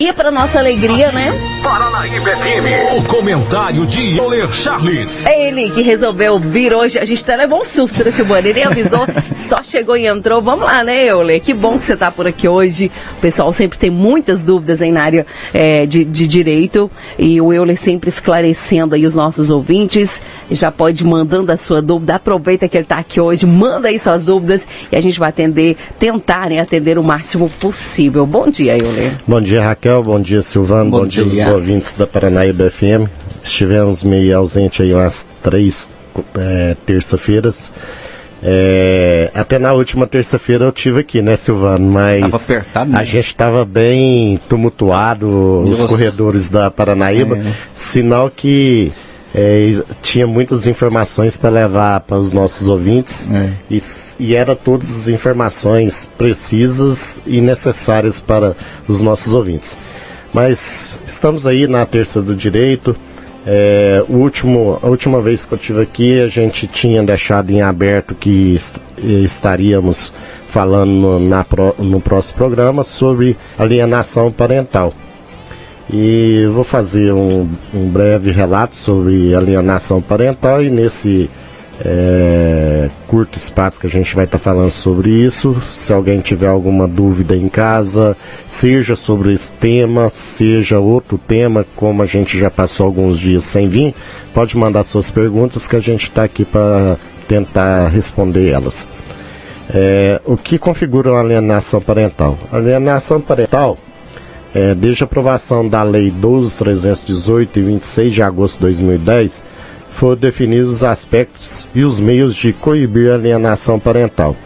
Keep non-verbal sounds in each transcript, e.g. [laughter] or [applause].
E para nossa alegria, né? Paranaíba FM. O comentário de Euler Charles. É ele que resolveu vir hoje. A gente até levou um susto nesse Silvana. Ele nem avisou, [laughs] só chegou e entrou. Vamos lá, né, Euler? Que bom que você está por aqui hoje. O pessoal sempre tem muitas dúvidas aí na área é, de, de, direito. E o Euler sempre esclarecendo aí os nossos ouvintes. Já pode ir mandando a sua dúvida. Aproveita que ele está aqui hoje. Manda aí suas dúvidas e a gente vai atender, tentar né, atender o máximo possível. Bom dia, Euler. Bom dia, Raquel. Bom dia, Silvano. Bom, Bom dia, dia ouvintes da Paranaíba FM. Estivemos meio ausente aí umas três é, terça-feiras. É, até na última terça-feira eu tive aqui, né, Silvano? Mas apertado, a gente estava bem tumultuado nos corredores da Paranaíba, é. sinal que é, tinha muitas informações para levar para os nossos ouvintes é. e, e era todas as informações precisas e necessárias para os nossos ouvintes. Mas estamos aí na terça do direito. É, o último, a última vez que eu tive aqui, a gente tinha deixado em aberto que est estaríamos falando no, na, no próximo programa sobre alienação parental. E vou fazer um, um breve relato sobre alienação parental e nesse é, curto espaço que a gente vai estar tá falando sobre isso. Se alguém tiver alguma dúvida em casa, seja sobre esse tema, seja outro tema, como a gente já passou alguns dias sem vir, pode mandar suas perguntas que a gente está aqui para tentar responder elas. É, o que configura uma alienação parental? A alienação parental, é, desde a aprovação da Lei 12.318 e 26 de agosto de 2010, foram definidos os aspectos e os meios de coibir a alienação parental.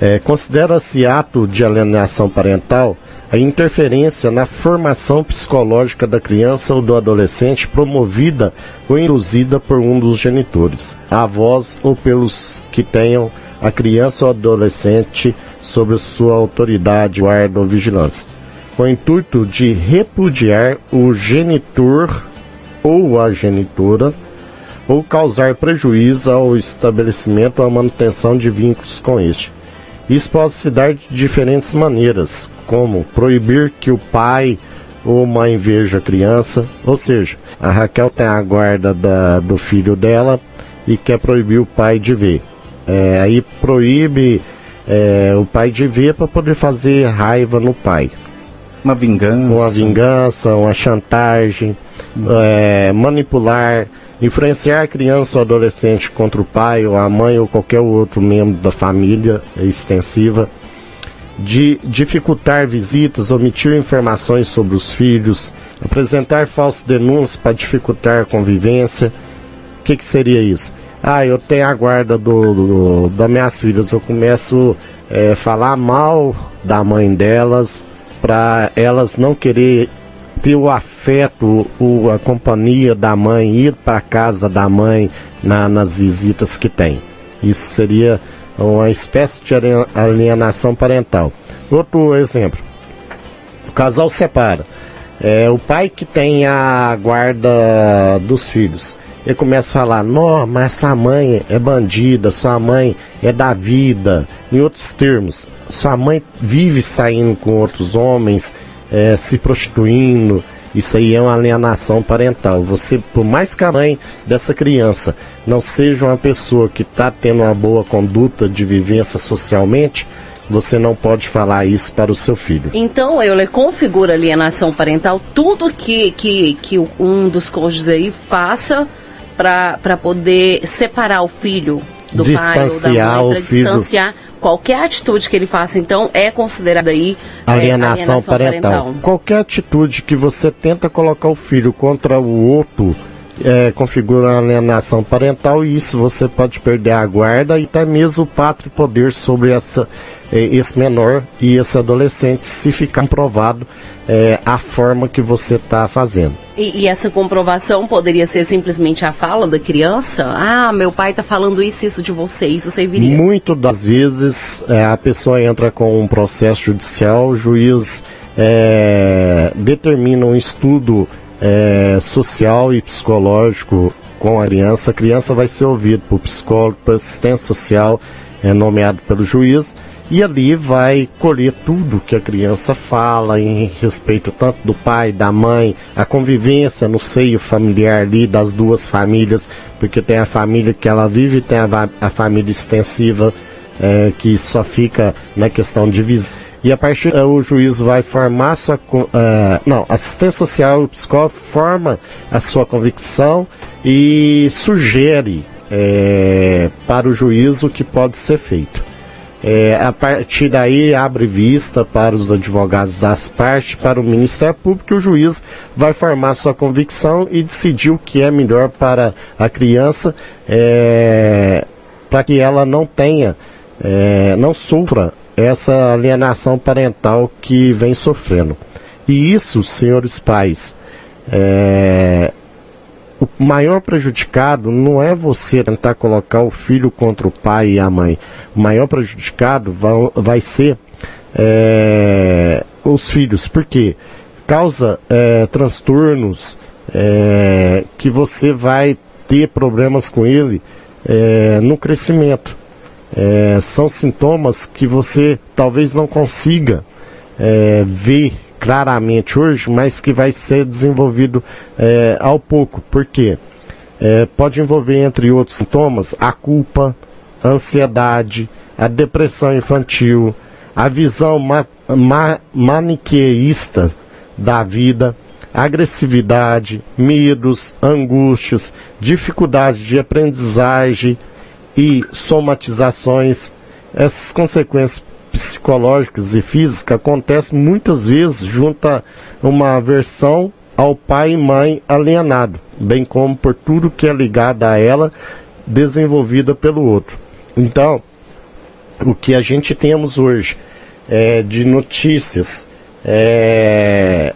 É, Considera-se ato de alienação parental a interferência na formação psicológica da criança ou do adolescente promovida ou induzida por um dos genitores, avós ou pelos que tenham a criança ou adolescente sob sua autoridade, guarda ou vigilância, com o intuito de repudiar o genitor ou a genitora, ou causar prejuízo ao estabelecimento ou à manutenção de vínculos com este. Isso pode se dar de diferentes maneiras, como proibir que o pai ou mãe veja a criança, ou seja, a Raquel tem a guarda da, do filho dela e quer proibir o pai de ver. É, aí proíbe é, o pai de ver para poder fazer raiva no pai. Uma vingança. Uma vingança, uma chantagem é, manipular, influenciar a criança ou adolescente contra o pai ou a mãe ou qualquer outro membro da família extensiva, de dificultar visitas, omitir informações sobre os filhos, apresentar falsas denúncias para dificultar a convivência. O que, que seria isso? Ah, eu tenho a guarda do, do das minhas filhas, eu começo a é, falar mal da mãe delas para elas não querer ter o afeto, o, a companhia da mãe, ir para casa da mãe na, nas visitas que tem. Isso seria uma espécie de alienação parental. Outro exemplo: o casal separa. É, o pai que tem a guarda dos filhos. Ele começa a falar, não, mas sua mãe é bandida, sua mãe é da vida. Em outros termos, sua mãe vive saindo com outros homens, é, se prostituindo. Isso aí é uma alienação parental. Você, por mais que a mãe dessa criança não seja uma pessoa que está tendo uma boa conduta de vivência socialmente, você não pode falar isso para o seu filho. Então, eu configura alienação parental tudo que, que, que um dos cônjuges aí faça para poder separar o filho do pai ou da mãe, para distanciar qualquer atitude que ele faça, então, é considerada aí alienação, é, alienação parental. parental. Qualquer atitude que você tenta colocar o filho contra o outro é, configura alienação parental e isso você pode perder a guarda e até mesmo o pátrio poder sobre essa, é, esse menor e esse adolescente se ficar comprovado é, a forma que você está fazendo. E, e, essa comprovação poderia ser simplesmente a fala da criança? Ah, meu pai está falando isso, isso de você, isso serviria? Muito das vezes é, a pessoa entra com um processo judicial, o juiz é, determina um estudo é, social e psicológico com a criança. A criança vai ser ouvida por psicólogo, por assistente social, é, nomeado pelo juiz, e ali vai colher tudo que a criança fala em respeito tanto do pai, da mãe, a convivência no seio familiar ali das duas famílias, porque tem a família que ela vive e tem a, a família extensiva é, que só fica na questão de visão. E a partir uh, o juiz vai formar sua uh, não assistente social o psicólogo forma a sua convicção e sugere é, para o juiz o que pode ser feito. É, a partir daí abre vista para os advogados das partes, para o Ministério Público, e o juiz vai formar sua convicção e decidir o que é melhor para a criança, é, para que ela não tenha, é, não sofra essa alienação parental que vem sofrendo. E isso, senhores pais, é, o maior prejudicado não é você tentar colocar o filho contra o pai e a mãe. O maior prejudicado vai, ser é, os filhos, porque causa é, transtornos é, que você vai ter problemas com ele é, no crescimento. É, são sintomas que você talvez não consiga é, ver claramente hoje, mas que vai ser desenvolvido é, ao pouco. Por quê? É, pode envolver, entre outros sintomas, a culpa, a ansiedade, a depressão infantil, a visão ma ma maniqueísta da vida, agressividade, medos, angústias, dificuldades de aprendizagem e somatizações. Essas consequências psicológicas e físicas acontecem muitas vezes junto a uma aversão ao pai e mãe alienado, bem como por tudo que é ligado a ela, desenvolvida pelo outro. Então, o que a gente temos hoje é, de notícias é,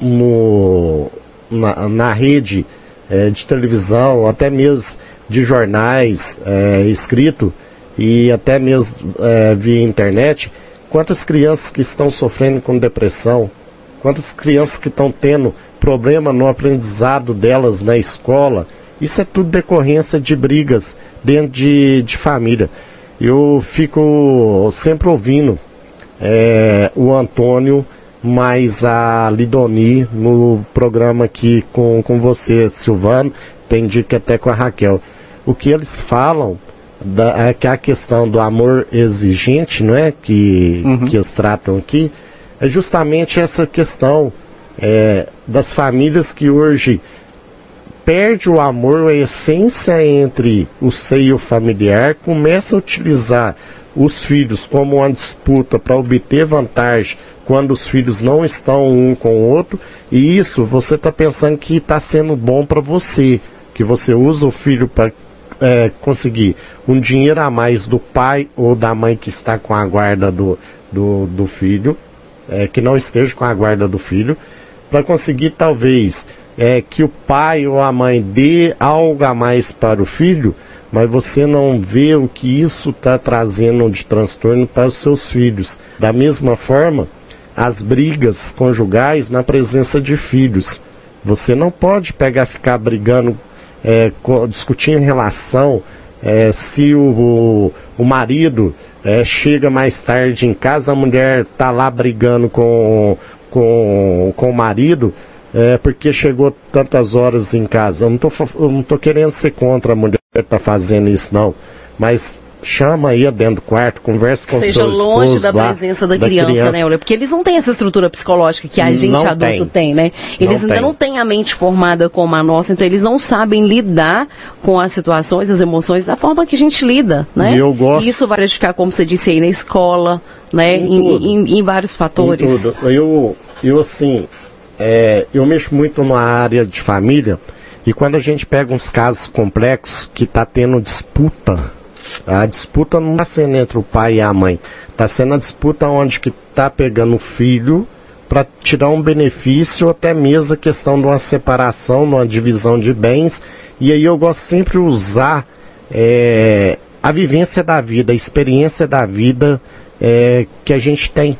no, na, na rede é, de televisão, até mesmo de jornais é, escrito, e até mesmo é, via internet, quantas crianças que estão sofrendo com depressão, quantas crianças que estão tendo problema no aprendizado delas na escola, isso é tudo decorrência de brigas dentro de, de família. Eu fico sempre ouvindo é, o Antônio mais a Lidoni no programa aqui com, com você, Silvano, tem dica até com a Raquel. O que eles falam da, é que a questão do amor exigente, não é? Que, uhum. que eles tratam aqui, é justamente essa questão é, das famílias que hoje perde o amor, a essência entre o seio familiar, começa a utilizar os filhos como uma disputa para obter vantagem quando os filhos não estão um com o outro, e isso você está pensando que está sendo bom para você, que você usa o filho para é, conseguir um dinheiro a mais do pai ou da mãe que está com a guarda do, do, do filho, é, que não esteja com a guarda do filho, para conseguir talvez é, que o pai ou a mãe dê algo a mais para o filho, mas você não vê o que isso está trazendo de transtorno para os seus filhos. Da mesma forma, as brigas conjugais na presença de filhos. Você não pode pegar ficar brigando é, discutir em relação é, se o, o, o marido é, chega mais tarde em casa, a mulher está lá brigando com, com, com o marido, é, porque chegou tantas horas em casa. Eu não estou querendo ser contra a mulher que está fazendo isso, não. Mas chama aí dentro do quarto, conversa com Seja seu longe da lá, presença da, da criança, criança, né, Olha? Porque eles não têm essa estrutura psicológica que a gente não adulto tem, tem né? Eles não ainda tem. não têm a mente formada como a nossa, então eles não sabem lidar com as situações, as emoções da forma que a gente lida, né? E eu gosto... E isso vai ficar, como você disse aí, na escola, né? Em, em, em vários fatores. Em tudo. Eu, eu assim, é, eu mexo muito na área de família e quando a gente pega uns casos complexos que está tendo disputa a disputa não está sendo entre o pai e a mãe. Está sendo a disputa onde que está pegando o filho para tirar um benefício, ou até mesmo a questão de uma separação, de uma divisão de bens. E aí eu gosto sempre de usar é, a vivência da vida, a experiência da vida é, que a gente tem.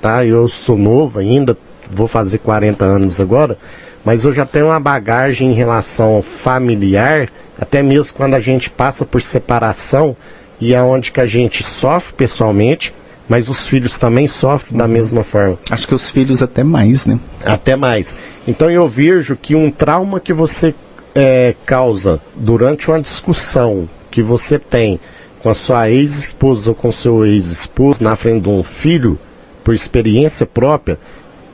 Tá? Eu sou novo ainda, vou fazer 40 anos agora, mas eu já tenho uma bagagem em relação ao familiar, até mesmo quando a gente passa por separação e é que a gente sofre pessoalmente, mas os filhos também sofrem uhum. da mesma forma. Acho que os filhos até mais, né? Até mais. Então eu vejo que um trauma que você é, causa durante uma discussão que você tem com a sua ex-esposa ou com seu ex-esposo na frente de um filho, por experiência própria,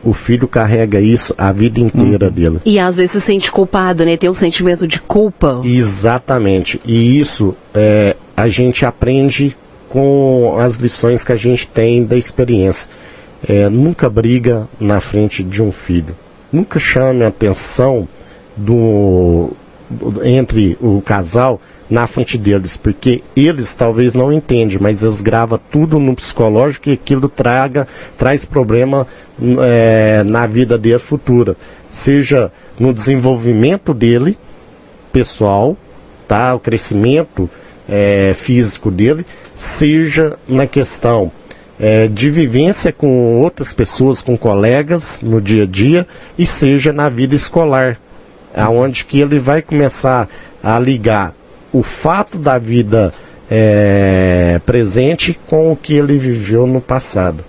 o filho carrega isso a vida inteira uhum. dele. E às vezes se sente culpado, né? Tem um sentimento de culpa. Exatamente. E isso é, a gente aprende com as lições que a gente tem da experiência. É, nunca briga na frente de um filho. Nunca chame a atenção do, do entre o casal na frente deles, porque eles talvez não entendem, mas eles gravam tudo no psicológico e aquilo traga, traz problema é, na vida dele futura, seja no desenvolvimento dele pessoal, tá, o crescimento é, físico dele, seja na questão é, de vivência com outras pessoas, com colegas no dia a dia, e seja na vida escolar, aonde que ele vai começar a ligar o fato da vida é, presente com o que ele viveu no passado.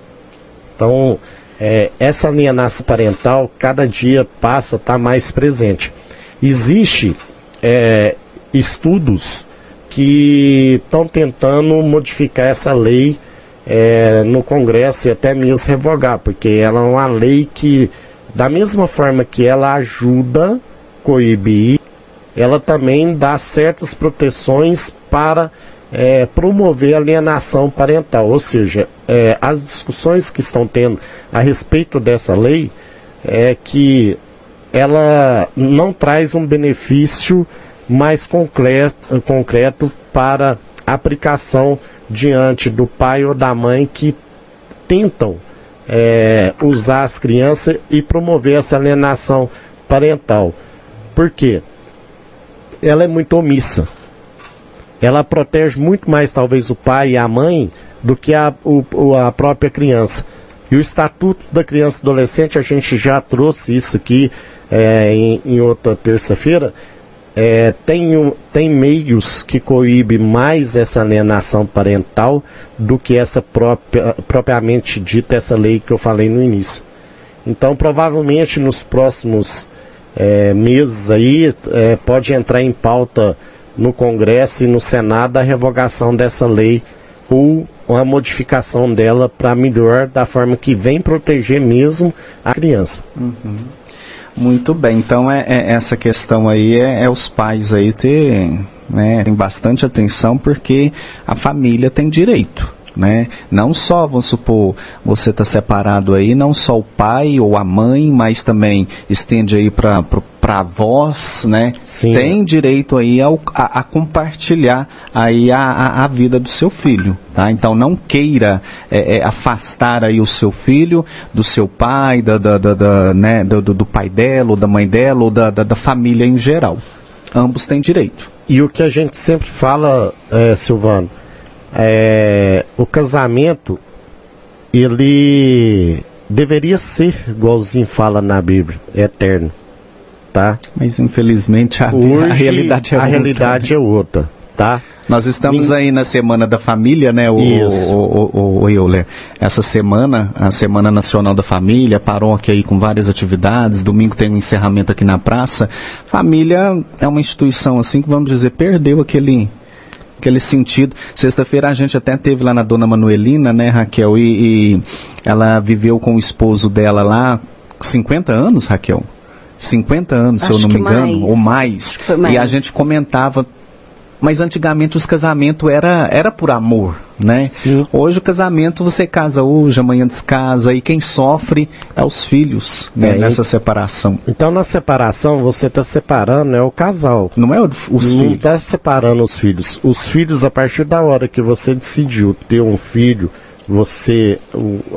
Então, é, essa alienação parental, cada dia passa, está mais presente. Existe é, estudos que estão tentando modificar essa lei é, no Congresso e até mesmo revogar, porque ela é uma lei que, da mesma forma que ela ajuda coibir ela também dá certas proteções para é, promover alienação parental. Ou seja, é, as discussões que estão tendo a respeito dessa lei é que ela não traz um benefício mais concreto, concreto para aplicação diante do pai ou da mãe que tentam é, usar as crianças e promover essa alienação parental. Por quê? Ela é muito omissa. Ela protege muito mais, talvez, o pai e a mãe do que a, o, a própria criança. E o Estatuto da Criança e Adolescente, a gente já trouxe isso aqui é, em, em, outra terça-feira, é, tem, tem meios que coíbe mais essa alienação parental do que essa própria, propriamente dita, essa lei que eu falei no início. Então, provavelmente, nos próximos é, meses aí, é, pode entrar em pauta no Congresso e no Senado a revogação dessa lei ou uma modificação dela para melhor da forma que vem proteger mesmo a criança. Uhum. Muito bem, então é, é, essa questão aí é, é os pais aí ter né, bastante atenção porque a família tem direito né? Não só, vamos supor, você está separado aí, não só o pai ou a mãe, mas também estende aí para para avós, né? Sim. Tem direito aí ao, a, a, compartilhar aí a, a, a, vida do seu filho, tá? Então não queira é, é, afastar aí o seu filho do seu pai, da, da, da, da né? Do, do, pai dela, ou da mãe dela, ou da, da, da, família em geral. Ambos têm direito. E o que a gente sempre fala, é, Silvano, é, o casamento ele deveria ser, igualzinho fala na Bíblia, eterno, tá? Mas infelizmente a, Hoje, a realidade é a outra. realidade é outra, tá? Nós estamos aí na Semana da Família, né, o, o, o, o Euler? Essa semana, a Semana Nacional da Família, paróquia aí com várias atividades, domingo tem um encerramento aqui na praça. Família é uma instituição assim que, vamos dizer, perdeu aquele aquele sentido. Sexta-feira a gente até teve lá na Dona Manuelina, né, Raquel, e, e ela viveu com o esposo dela lá 50 anos, Raquel. 50 anos, Acho se eu não me engano, mais. ou mais. mais. E a gente comentava mas antigamente os casamentos era, era por amor, né? Sim. Hoje o casamento você casa hoje, amanhã descasa, e quem sofre é os filhos né, é, nessa separação. Então na separação você está separando é o casal. Não é os Não filhos. Não está separando os filhos. Os filhos, a partir da hora que você decidiu ter um filho, você,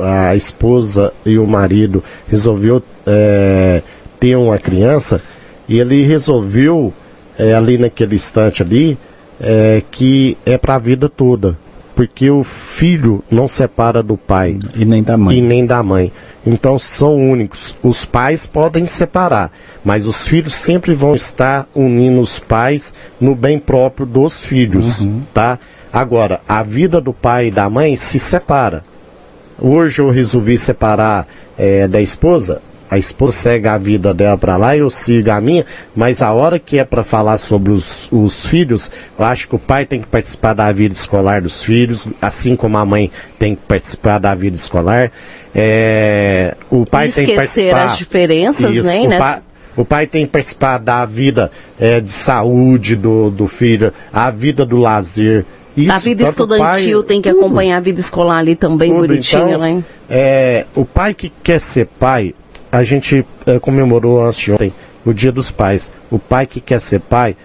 a esposa e o marido resolveu é, ter uma criança, e ele resolveu é, ali naquele instante ali é, que é para a vida toda. Porque o filho não separa do pai. E nem da mãe. E nem da mãe. Então são únicos. Os pais podem separar, mas os filhos sempre vão estar unindo os pais no bem próprio dos filhos, uhum. tá? Agora, a vida do pai e da mãe se separa. hoje eu resolvi separar é, da esposa, a esposa segue a vida dela para lá, eu sigo a minha, mas a hora que é para falar sobre os, os, filhos, eu acho que o pai tem que participar da vida escolar dos filhos, assim como a mãe tem que participar da vida escolar. É, o pai tem que participar. as diferenças, isso, né? O pai, o pai tem que participar da vida é, de saúde do, do filho, a vida do lazer. Isso, a vida estudantil pai, tem que acompanhar a vida escolar ali também tudo. bonitinha, então, né? É, o pai que quer ser pai, a gente é, comemorou antes de ontem, o Dia dos Pais. O pai que quer ser pai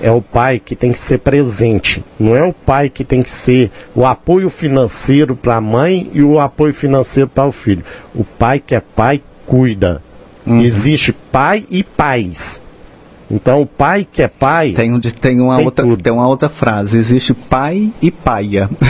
é o pai que tem que ser presente. Não é o pai que tem que ser o apoio financeiro para a mãe e o apoio financeiro para o filho. O pai que é pai cuida. Uhum. Existe pai e pais. Então, o pai que é pai. Tem, um, tem, uma, tem outra, tem uma outra frase: existe pai e paia. [laughs]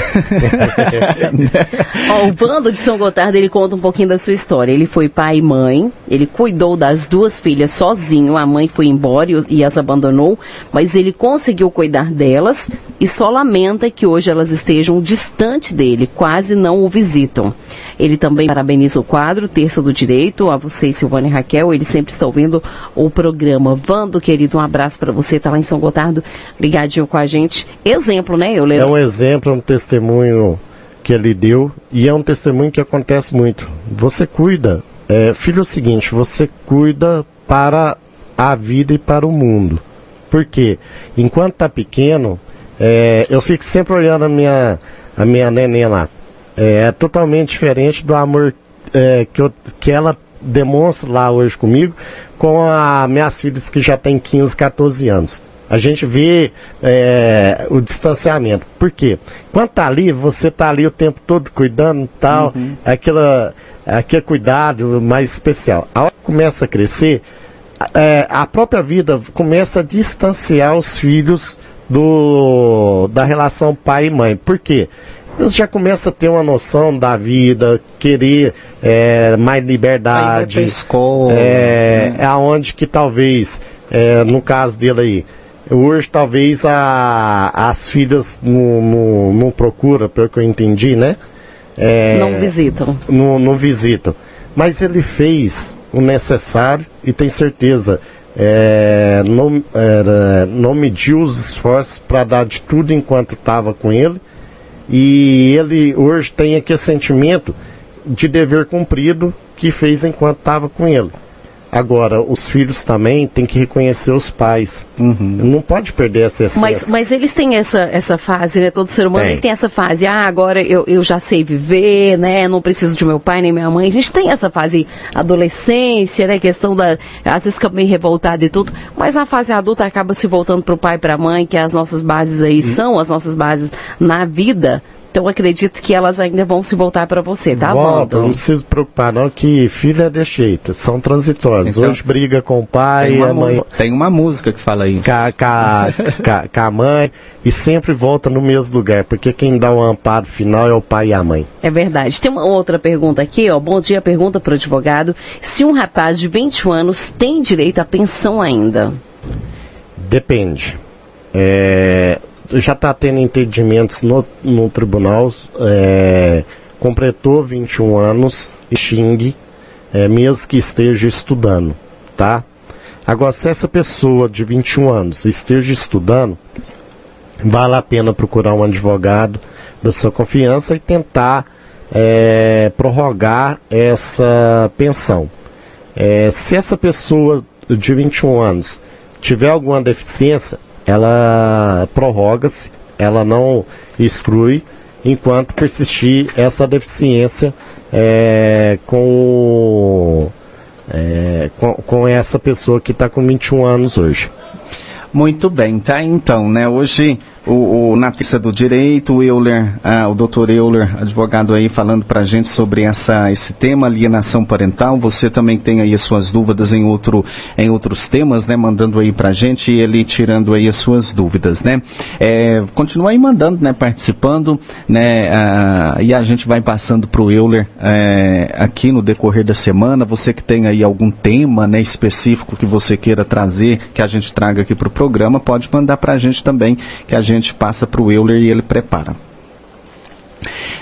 Ó, o Vando de São Gotardo ele conta um pouquinho da sua história. Ele foi pai e mãe, ele cuidou das duas filhas sozinho. A mãe foi embora e, e as abandonou, mas ele conseguiu cuidar delas e só lamenta que hoje elas estejam distante dele, quase não o visitam. Ele também parabeniza o quadro Terça do Direito, a você, Silvana e Raquel. Ele sempre está ouvindo o programa. Vando, querido, um abraço para você, tá lá em São Gotardo, ligadinho com a gente. Exemplo, né, eu É um exemplo, um testemunho que ele deu e é um testemunho que acontece muito. Você cuida, é, filho, é o seguinte, você cuida para a vida e para o mundo. Porque enquanto tá pequeno, é, eu fico sempre olhando a minha, a minha neném lá. É, é totalmente diferente do amor é, que, eu, que ela demonstra lá hoje comigo com as minhas filhas que já têm 15, 14 anos. A gente vê é, o distanciamento. Por quê? Quando tá ali, você tá ali o tempo todo cuidando e tal, uhum. aquela, aquele cuidado mais especial. A hora que começa a crescer, é, a própria vida começa a distanciar os filhos do, da relação pai e mãe. Por quê? Eles já começam a ter uma noção da vida, querer é, mais liberdade. Escola, é, né? é aonde que talvez, é, no caso dele aí, hoje talvez a, as filhas não, não, não procuram, pelo que eu entendi, né? É, não visitam. Não, não visitam. Mas ele fez o necessário e tem certeza. É, não, é, não mediu os esforços para dar de tudo enquanto estava com ele e ele hoje tem aquele sentimento de dever cumprido que fez enquanto estava com ele. Agora, os filhos também têm que reconhecer os pais. Uhum. Não pode perder essa essência. Mas, mas eles têm essa, essa fase, né? Todo ser humano tem. Ele tem essa fase. Ah, agora eu, eu já sei viver, né? Não preciso de meu pai nem minha mãe. A gente tem essa fase adolescência, né? Questão da. Às vezes fica meio revoltado e tudo. Mas a fase adulta acaba se voltando para o pai e para a mãe, que as nossas bases aí uhum. são as nossas bases na vida. Então acredito que elas ainda vão se voltar para você, tá, Volta, não precisa preocupar não que filho é de jeito, são transitórios. Então, Hoje briga com o pai, tem a mãe... Tem uma música que fala isso. Com a mãe e sempre volta no mesmo lugar, porque quem dá o amparo final é o pai e a mãe. É verdade. Tem uma outra pergunta aqui, ó. Bom dia, pergunta para o advogado. Se um rapaz de 21 anos tem direito à pensão ainda? Depende. É, já está tendo entendimentos no, no tribunal, é, completou 21 anos xingue, é, mesmo que esteja estudando, tá? Agora, se essa pessoa de 21 anos esteja estudando, vale a pena procurar um advogado da sua confiança e tentar é, prorrogar essa pensão. É, se essa pessoa de 21 anos tiver alguma deficiência, ela prorroga-se, ela não exclui, enquanto persistir essa deficiência é, com, é, com, com essa pessoa que está com 21 anos hoje. Muito bem, tá então, né? Hoje o, o, do direito, o Euler, ah, o doutor Euler, advogado aí, falando para a gente sobre essa, esse tema, alienação parental. Você também tem aí as suas dúvidas em, outro, em outros temas, né? Mandando aí para a gente e ele tirando aí as suas dúvidas, né? É, continua aí mandando, né? Participando, né? Ah, e a gente vai passando para o Euler é, aqui no decorrer da semana. Você que tem aí algum tema, né? Específico que você queira trazer, que a gente traga aqui para o programa, pode mandar para a gente também, que a gente gente passa para o Euler e ele prepara.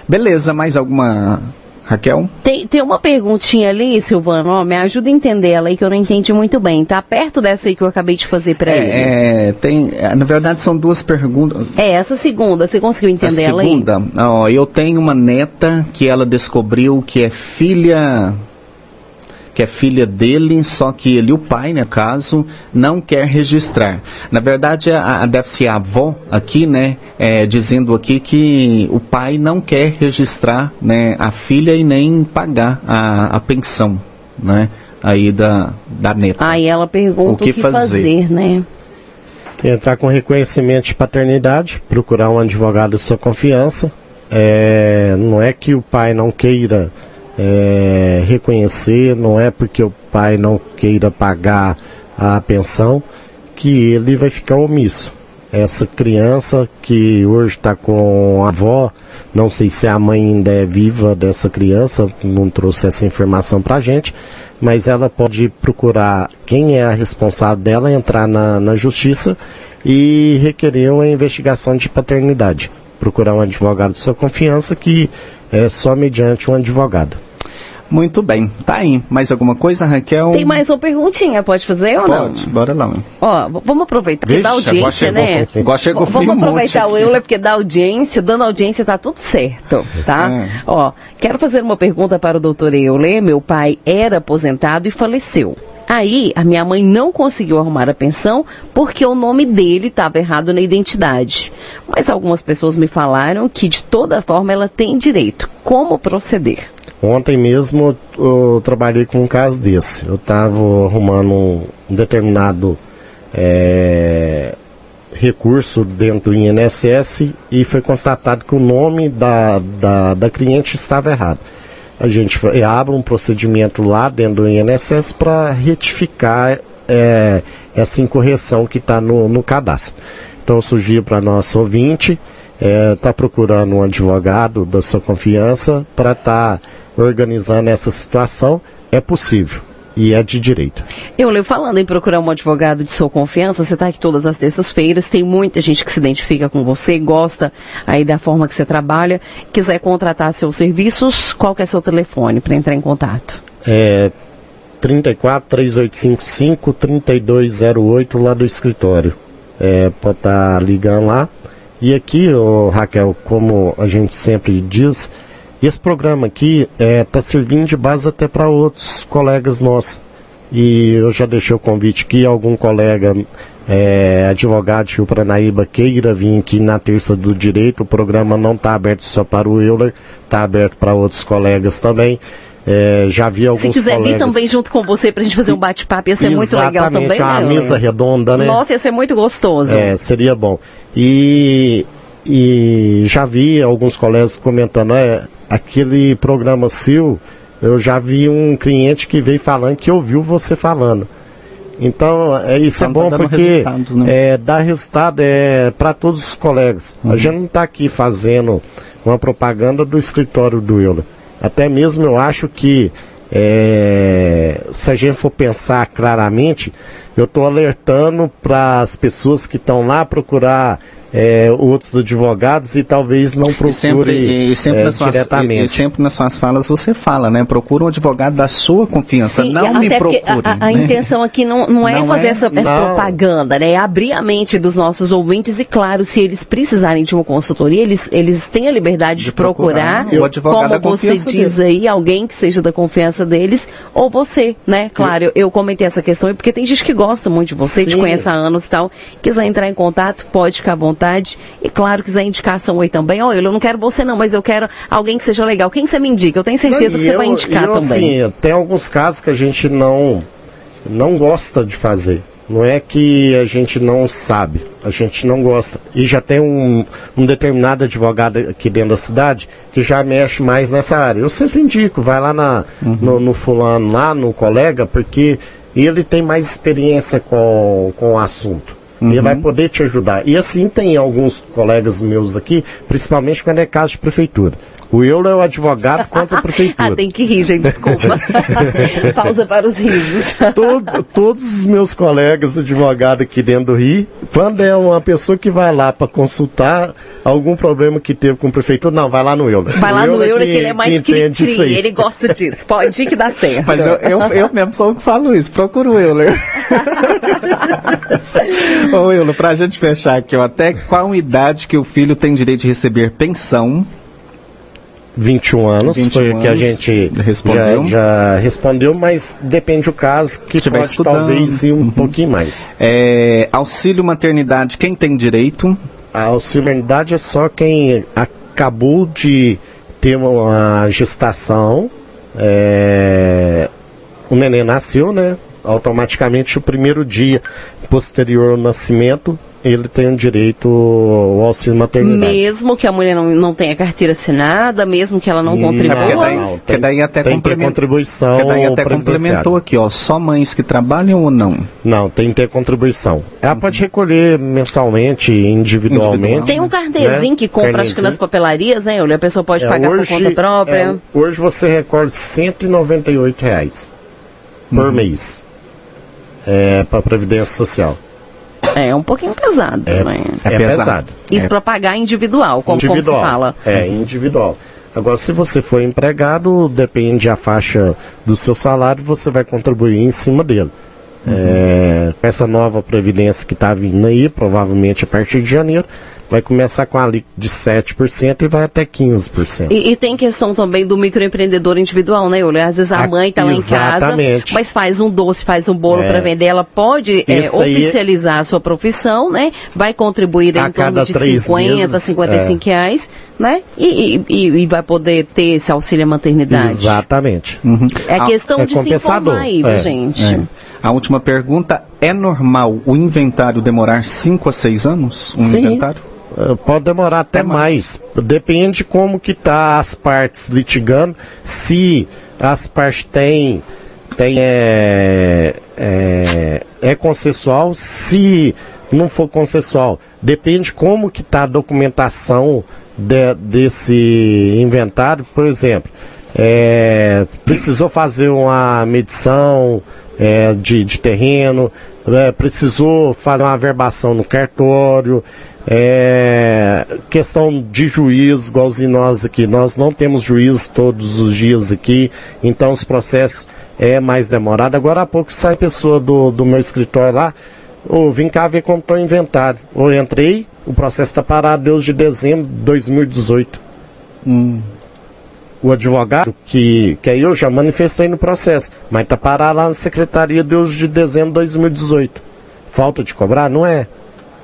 Beleza, mais alguma Raquel? Tem, tem uma perguntinha ali, Silvano, ó, me ajuda a entender ela aí que eu não entendi muito bem. Tá perto dessa aí que eu acabei de fazer para é, ele? É, tem, é, na verdade são duas perguntas. É, essa segunda, você conseguiu entender a ela aí? Segunda, ó, eu tenho uma neta que ela descobriu que é filha que é filha dele, só que ele, o pai, no caso, não quer registrar. Na verdade, a, a, deve ser a avó aqui, né, é, dizendo aqui que o pai não quer registrar né, a filha e nem pagar a, a pensão, né, aí da, da neta. Aí ela pergunta o que, o que fazer. fazer, né? Entrar com reconhecimento de paternidade, procurar um advogado de sua confiança. É, não é que o pai não queira é, reconhecer, não é porque o pai não queira pagar a pensão que ele vai ficar omisso. Essa criança que hoje está com a avó, não sei se a mãe ainda é viva dessa criança, não trouxe essa informação para a gente, mas ela pode procurar quem é a responsável dela, entrar na, na justiça e requerer uma investigação de paternidade. Procurar um advogado de sua confiança que é só mediante um advogado. Muito bem, tá aí. Mais alguma coisa, Raquel? Tem mais uma perguntinha, pode fazer ou não? Pode, bora lá. Ó, vamos aproveitar, porque dá audiência, né? Igual chegou Vamos aproveitar o Euler, porque dá audiência, dando audiência tá tudo certo, tá? É. Ó, quero fazer uma pergunta para o doutor Euler. Meu pai era aposentado e faleceu. Aí, a minha mãe não conseguiu arrumar a pensão porque o nome dele estava errado na identidade. Mas algumas pessoas me falaram que, de toda forma, ela tem direito. Como proceder? Ontem mesmo eu trabalhei com um caso desse. Eu estava arrumando um, determinado é, recurso dentro do INSS e foi constatado que o nome da, da, da cliente estava errado. A gente abre um procedimento lá dentro do INSS para retificar é, essa incorreção que está no, no cadastro. Então eu sugiro para nosso ouvinte está é, tá procurando um advogado da sua confiança para estar tá organizando essa situação, é possível. E é de direito. Eu leio falando em procurar um advogado de sua confiança, você está aqui todas as terças-feiras, tem muita gente que se identifica com você, gosta aí da forma que você trabalha, quiser contratar seus serviços, qual que é seu telefone para entrar em contato? É 34 3855 3208 lá do escritório. É, pode estar tá ligando lá. E aqui, oh, Raquel, como a gente sempre diz, esse programa aqui está é, tá servindo de base até para outros colegas nossos. E eu já deixei o convite que algum colega é, advogado de Rio Paranaíba queira vir aqui na terça do direito. O programa não está aberto só para o Euler, está aberto para outros colegas também. É, já vi alguns Se quiser colegas... vir também junto com você para a gente fazer um bate-papo, ia ser Exatamente, muito legal também, uma né? mesa redonda, né? Nossa, ia ser muito gostoso. É, seria bom. E, e já vi alguns colegas comentando, é, aquele programa seu, eu já vi um cliente que veio falando que ouviu você falando. Então, é, isso é então, é bom tá porque né? é, dá resultado é, para todos os colegas. Uhum. A gente não está aqui fazendo uma propaganda do escritório do Euler. Até mesmo eu acho que é, se a gente for pensar claramente, eu estou alertando para as pessoas que estão lá procurar é, outros advogados e talvez não procure e sempre, e sempre é, suas, diretamente. E, sempre nas suas falas você fala, né? Procura um advogado da sua confiança, Sim, não me procure. A, a né? intenção aqui não, não é não fazer é, essa, essa propaganda, né? É abrir a mente dos nossos ouvintes e, claro, se eles precisarem de uma consultoria, eles, eles têm a liberdade de, de procurar, procurar como você diz dele. aí, alguém que seja da confiança deles, ou você, né? Claro, eu, eu comentei essa questão porque tem gente que gosta muito de você, Sim. te conhece há anos e tal, quiser entrar em contato, pode ficar à vontade vontade. E claro, quiser indicação aí também. Olha, eu não quero você não, mas eu quero alguém que seja legal. Quem você me indica? Eu tenho certeza não, que você vai indicar eu, também. Assim, tem alguns casos que a gente não, não gosta de fazer. Não é que a gente não sabe, a gente não gosta. E já tem um, um determinado advogado aqui dentro da cidade que já mexe mais nessa área. Eu sempre indico, vai lá na, uhum. no, no fulano, lá no colega, porque ele tem mais experiência com, com o assunto. Uhum. Ele vai poder te ajudar. E assim tem alguns colegas meus aqui, principalmente quando é caso de prefeitura. O Euler é o advogado contra a prefeitura. [laughs] ah, tem que rir, gente, desculpa. [laughs] Pausa para os risos. Todo, todos os meus colegas advogados aqui dentro do Rio, quando é uma pessoa que vai lá para consultar algum problema que teve com a prefeitura, não, vai lá no Euler. Vai lá no Euler que, que, ele é mais cri-cri, ele gosta disso. Pode ir que dá certo. Mas eu, eu, eu mesmo sou o que falo isso, procura o Euler. [laughs] Ô Euler, para a gente fechar aqui, ó, até qual idade que o filho tem direito de receber pensão 21 anos, 21 foi o que a gente respondeu. Já, já, respondeu, mas depende do caso, que pode estudando. talvez ir um uhum. pouquinho mais. É, auxílio maternidade, quem tem direito? A auxílio maternidade é só quem acabou de ter uma gestação, é, o neném nasceu, né? Automaticamente o primeiro dia posterior ao nascimento ele tem um direito ao auxílio maternidade. Mesmo que a mulher não, não tenha carteira assinada, mesmo que ela não contribua. Não, daí, não, tem, daí até tem que ter contribuição. Que daí até complementou aqui, ó, só mães que trabalham ou não? Não, tem que ter contribuição. Ela uhum. pode recolher mensalmente, individualmente. Individual. Tem um carnezinho né? que compra, acho que nas papelarias, né? A pessoa pode é, pagar hoje, por conta própria. É, hoje você recolhe 198 reais por uhum. mês é, para a Previdência Social. É, um pouquinho pesado é, também. É, é pesado. pesado. Isso é. para pagar individual, como, individual, como se fala. É, individual. Agora, se você for empregado, depende a faixa do seu salário, você vai contribuir em cima dele. Uhum. É, com essa nova previdência que está vindo aí, provavelmente a partir de janeiro, vai começar com a alíquota de 7% e vai até 15%. E, e, tem questão também do microempreendedor individual, né, Yuli? Às vezes a, a mãe está lá em casa, mas faz um doce, faz um bolo é. para vender, ela pode é, oficializar a sua profissão, né? Vai contribuir em torno de 50, meses, 55 é. reais, né? E, e, e, vai poder ter esse auxílio à maternidade. Exatamente. Uhum. É questão é de se informar aí, é. gente. É. A última pergunta, é normal o inventário demorar 5 a 6 anos? Um Sim. inventário? Eh, pode demorar até, até mais. mais. Depende como que tá as partes litigando. Se as partes têm tem é, é, é consensual, se não for consensual, depende como que está a documentação de, desse inventário, por exemplo, é, precisou fazer uma medição é, de, de terreno, é, precisou fazer uma verbação no cartório, é, questão de juiz, igualzinho nós aqui, nós não temos juiz todos os dias aqui, então os processos é mais demorado. Agora há pouco sai pessoa do, do meu escritório lá, ou oh, vim cá ver como estou inventário. Ou entrei, o processo está parado desde dezembro de 2018. Hum. O advogado, que, que aí eu já manifestei no processo, mas está parado lá na secretaria desde dezembro de 2018. Falta de cobrar? Não é.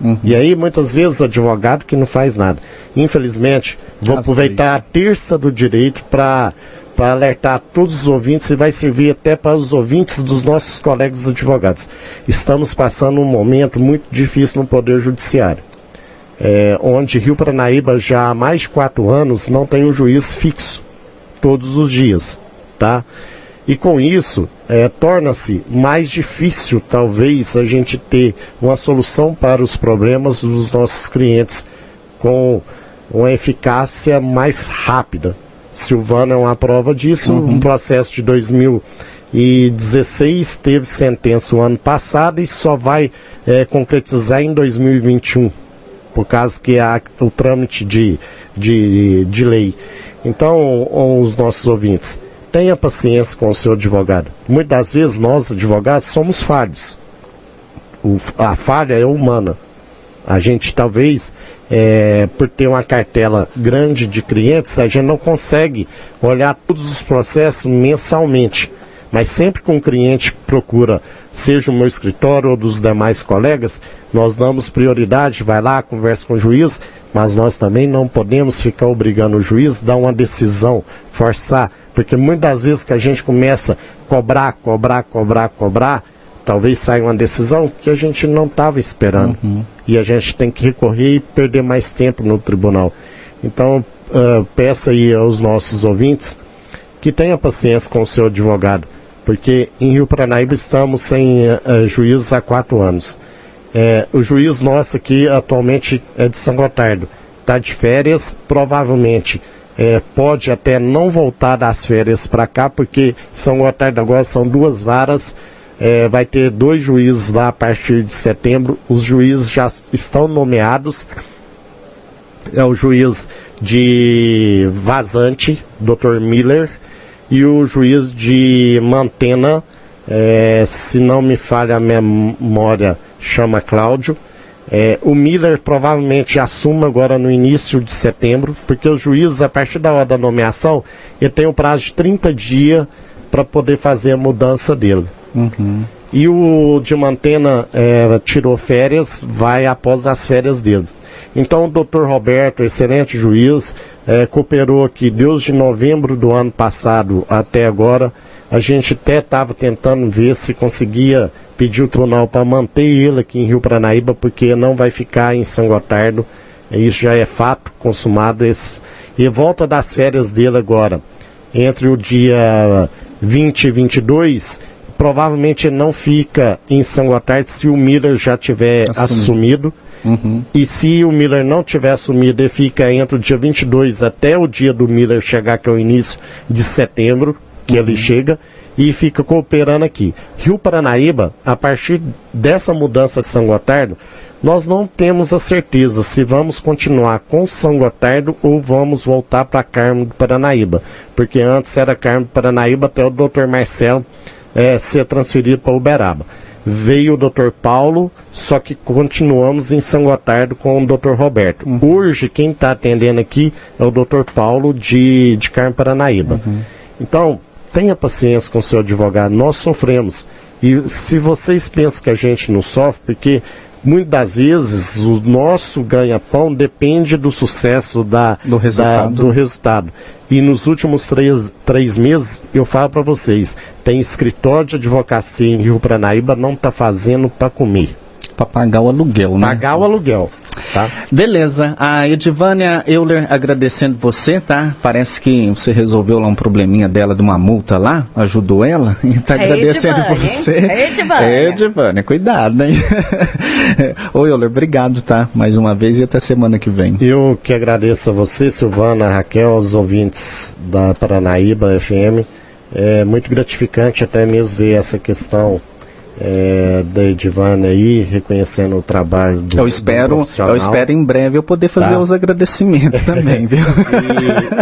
Uhum. E aí, muitas vezes, o advogado que não faz nada. Infelizmente, vou aproveitar a terça do direito para para alertar todos os ouvintes e vai servir até para os ouvintes dos nossos colegas advogados. Estamos passando um momento muito difícil no Poder Judiciário, é, onde Rio Paranaíba já há mais de quatro anos não tem um juiz fixo todos os dias, tá? E com isso, é, torna-se mais difícil, talvez, a gente ter uma solução para os problemas dos nossos clientes com uma eficácia mais rápida. Silvana é uma prova disso. Uhum. Um processo de 2016 teve sentença o ano passado e só vai é, concretizar em 2021, por causa que há o trâmite de, de, de lei. Então, os nossos ouvintes, tenha paciência com o seu advogado. Muitas vezes nós, advogados, somos falhos. O, a falha é humana. A gente talvez, é, por ter uma cartela grande de clientes, a gente não consegue olhar todos os processos mensalmente. Mas sempre que um cliente procura, seja o meu escritório ou dos demais colegas, nós damos prioridade, vai lá, conversa com o juiz, mas nós também não podemos ficar obrigando o juiz a dar uma decisão, forçar, porque muitas vezes que a gente começa a cobrar, cobrar, cobrar, cobrar, talvez saia uma decisão que a gente não estava esperando. Uhum. E a gente tem que recorrer e perder mais tempo no tribunal. Então, uh, peça aí aos nossos ouvintes que tenha paciência com o seu advogado, porque em Rio Paranaíba estamos sem uh, juízes há quatro anos. É, o juiz nosso aqui atualmente é de São Gotardo. Está de férias, provavelmente é, pode até não voltar das férias para cá, porque São Gotardo agora são duas varas. É, vai ter dois juízes lá a partir de setembro. Os juízes já estão nomeados. É o juiz de Vazante, Dr. Miller, e o juiz de Mantena, é, se não me falha a memória, chama Cláudio. É, o Miller provavelmente assuma agora no início de setembro, porque os juízes, a partir da hora da nomeação, ele tem um prazo de 30 dias para poder fazer a mudança dele. Uhum. E o de Mantena é, tirou férias, vai após as férias dele. Então o doutor Roberto, excelente juiz, é, cooperou aqui desde novembro do ano passado até agora. A gente até estava tentando ver se conseguia pedir o tribunal para manter ele aqui em Rio Paranaíba, porque não vai ficar em São Gotardo. Isso já é fato consumado. Esse, e volta das férias dele agora, entre o dia 20 e 22, provavelmente não fica em São Gotardo se o Miller já tiver assumido. assumido Uhum. E se o Miller não tiver assumido, ele fica entre o dia 22 até o dia do Miller chegar, que é o início de setembro, que uhum. ele chega, e fica cooperando aqui. Rio Paranaíba, a partir dessa mudança de São Gotardo, nós não temos a certeza se vamos continuar com São Gotardo ou vamos voltar para Carmo do Paranaíba. Porque antes era Carmo do Paranaíba até o Dr. Marcelo é, ser transferido para Uberaba veio o Dr. Paulo, só que continuamos em São Gotardo com o Dr. Roberto. Uhum. Hoje, quem está atendendo aqui é o Dr. Paulo de, de Carmo Paranaíba. Uhum. Então, tenha paciência com o seu advogado, nós sofremos. E se vocês pensam que a gente não sofre, porque muitas das vezes o nosso ganha-pão depende do sucesso da, do, resultado. Da, do resultado. E nos últimos três, três meses, eu falo para vocês, tem escritório de advocacia em Rio Pranaíba, não está fazendo para comer. Para pagar o aluguel, né? Pagar o aluguel. Tá. Beleza. A Edivânia Euler agradecendo você, tá? Parece que você resolveu lá um probleminha dela de uma multa lá, ajudou ela, [laughs] e tá é agradecendo Edivânia, você. É Edivânia. É Edivânia, cuidado, hein? [laughs] Oi, Euler, obrigado, tá? Mais uma vez e até semana que vem. Eu que agradeço a você, Silvana, Raquel, aos ouvintes da Paranaíba FM. É muito gratificante até mesmo ver essa questão é, da Edivana aí, reconhecendo o trabalho do Eu espero, do eu espero em breve eu poder fazer tá. os agradecimentos também, viu? [laughs]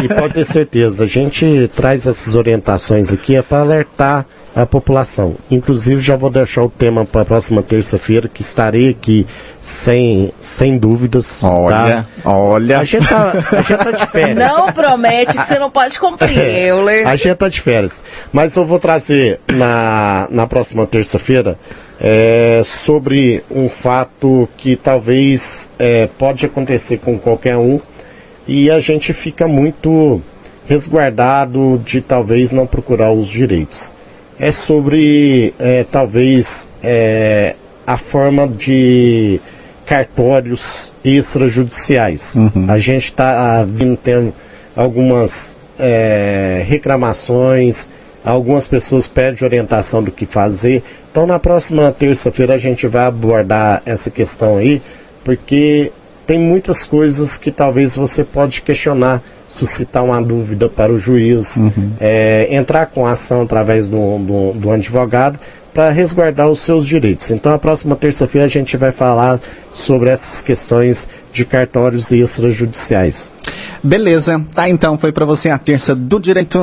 E, e, pode ter certeza, a gente traz essas orientações aqui é para alertar a população. Inclusive, já vou deixar o tema para a próxima terça-feira, que estarei aqui sem, sem dúvidas. Olha, tá? olha. A gente, tá, a gente tá de [laughs] férias. Não promete que você não pode cumprir, Euler. a gente tá de férias. Mas eu vou trazer na, na próxima terça-feira é, sobre um fato que talvez é, pode acontecer com qualquer um e a gente fica muito resguardado de talvez não procurar os direitos é sobre é, talvez é, a forma de cartórios extrajudiciais. Uhum. A gente está vindo tendo algumas é, reclamações, algumas pessoas pedem orientação do que fazer. Então na próxima terça-feira a gente vai abordar essa questão aí, porque tem muitas coisas que talvez você pode questionar suscitar uma dúvida para o juiz, uhum. é, entrar com ação através do, do, do advogado para resguardar os seus direitos. Então, a próxima terça-feira a gente vai falar sobre essas questões de cartórios extrajudiciais. Beleza, tá então, foi para você a terça do direito.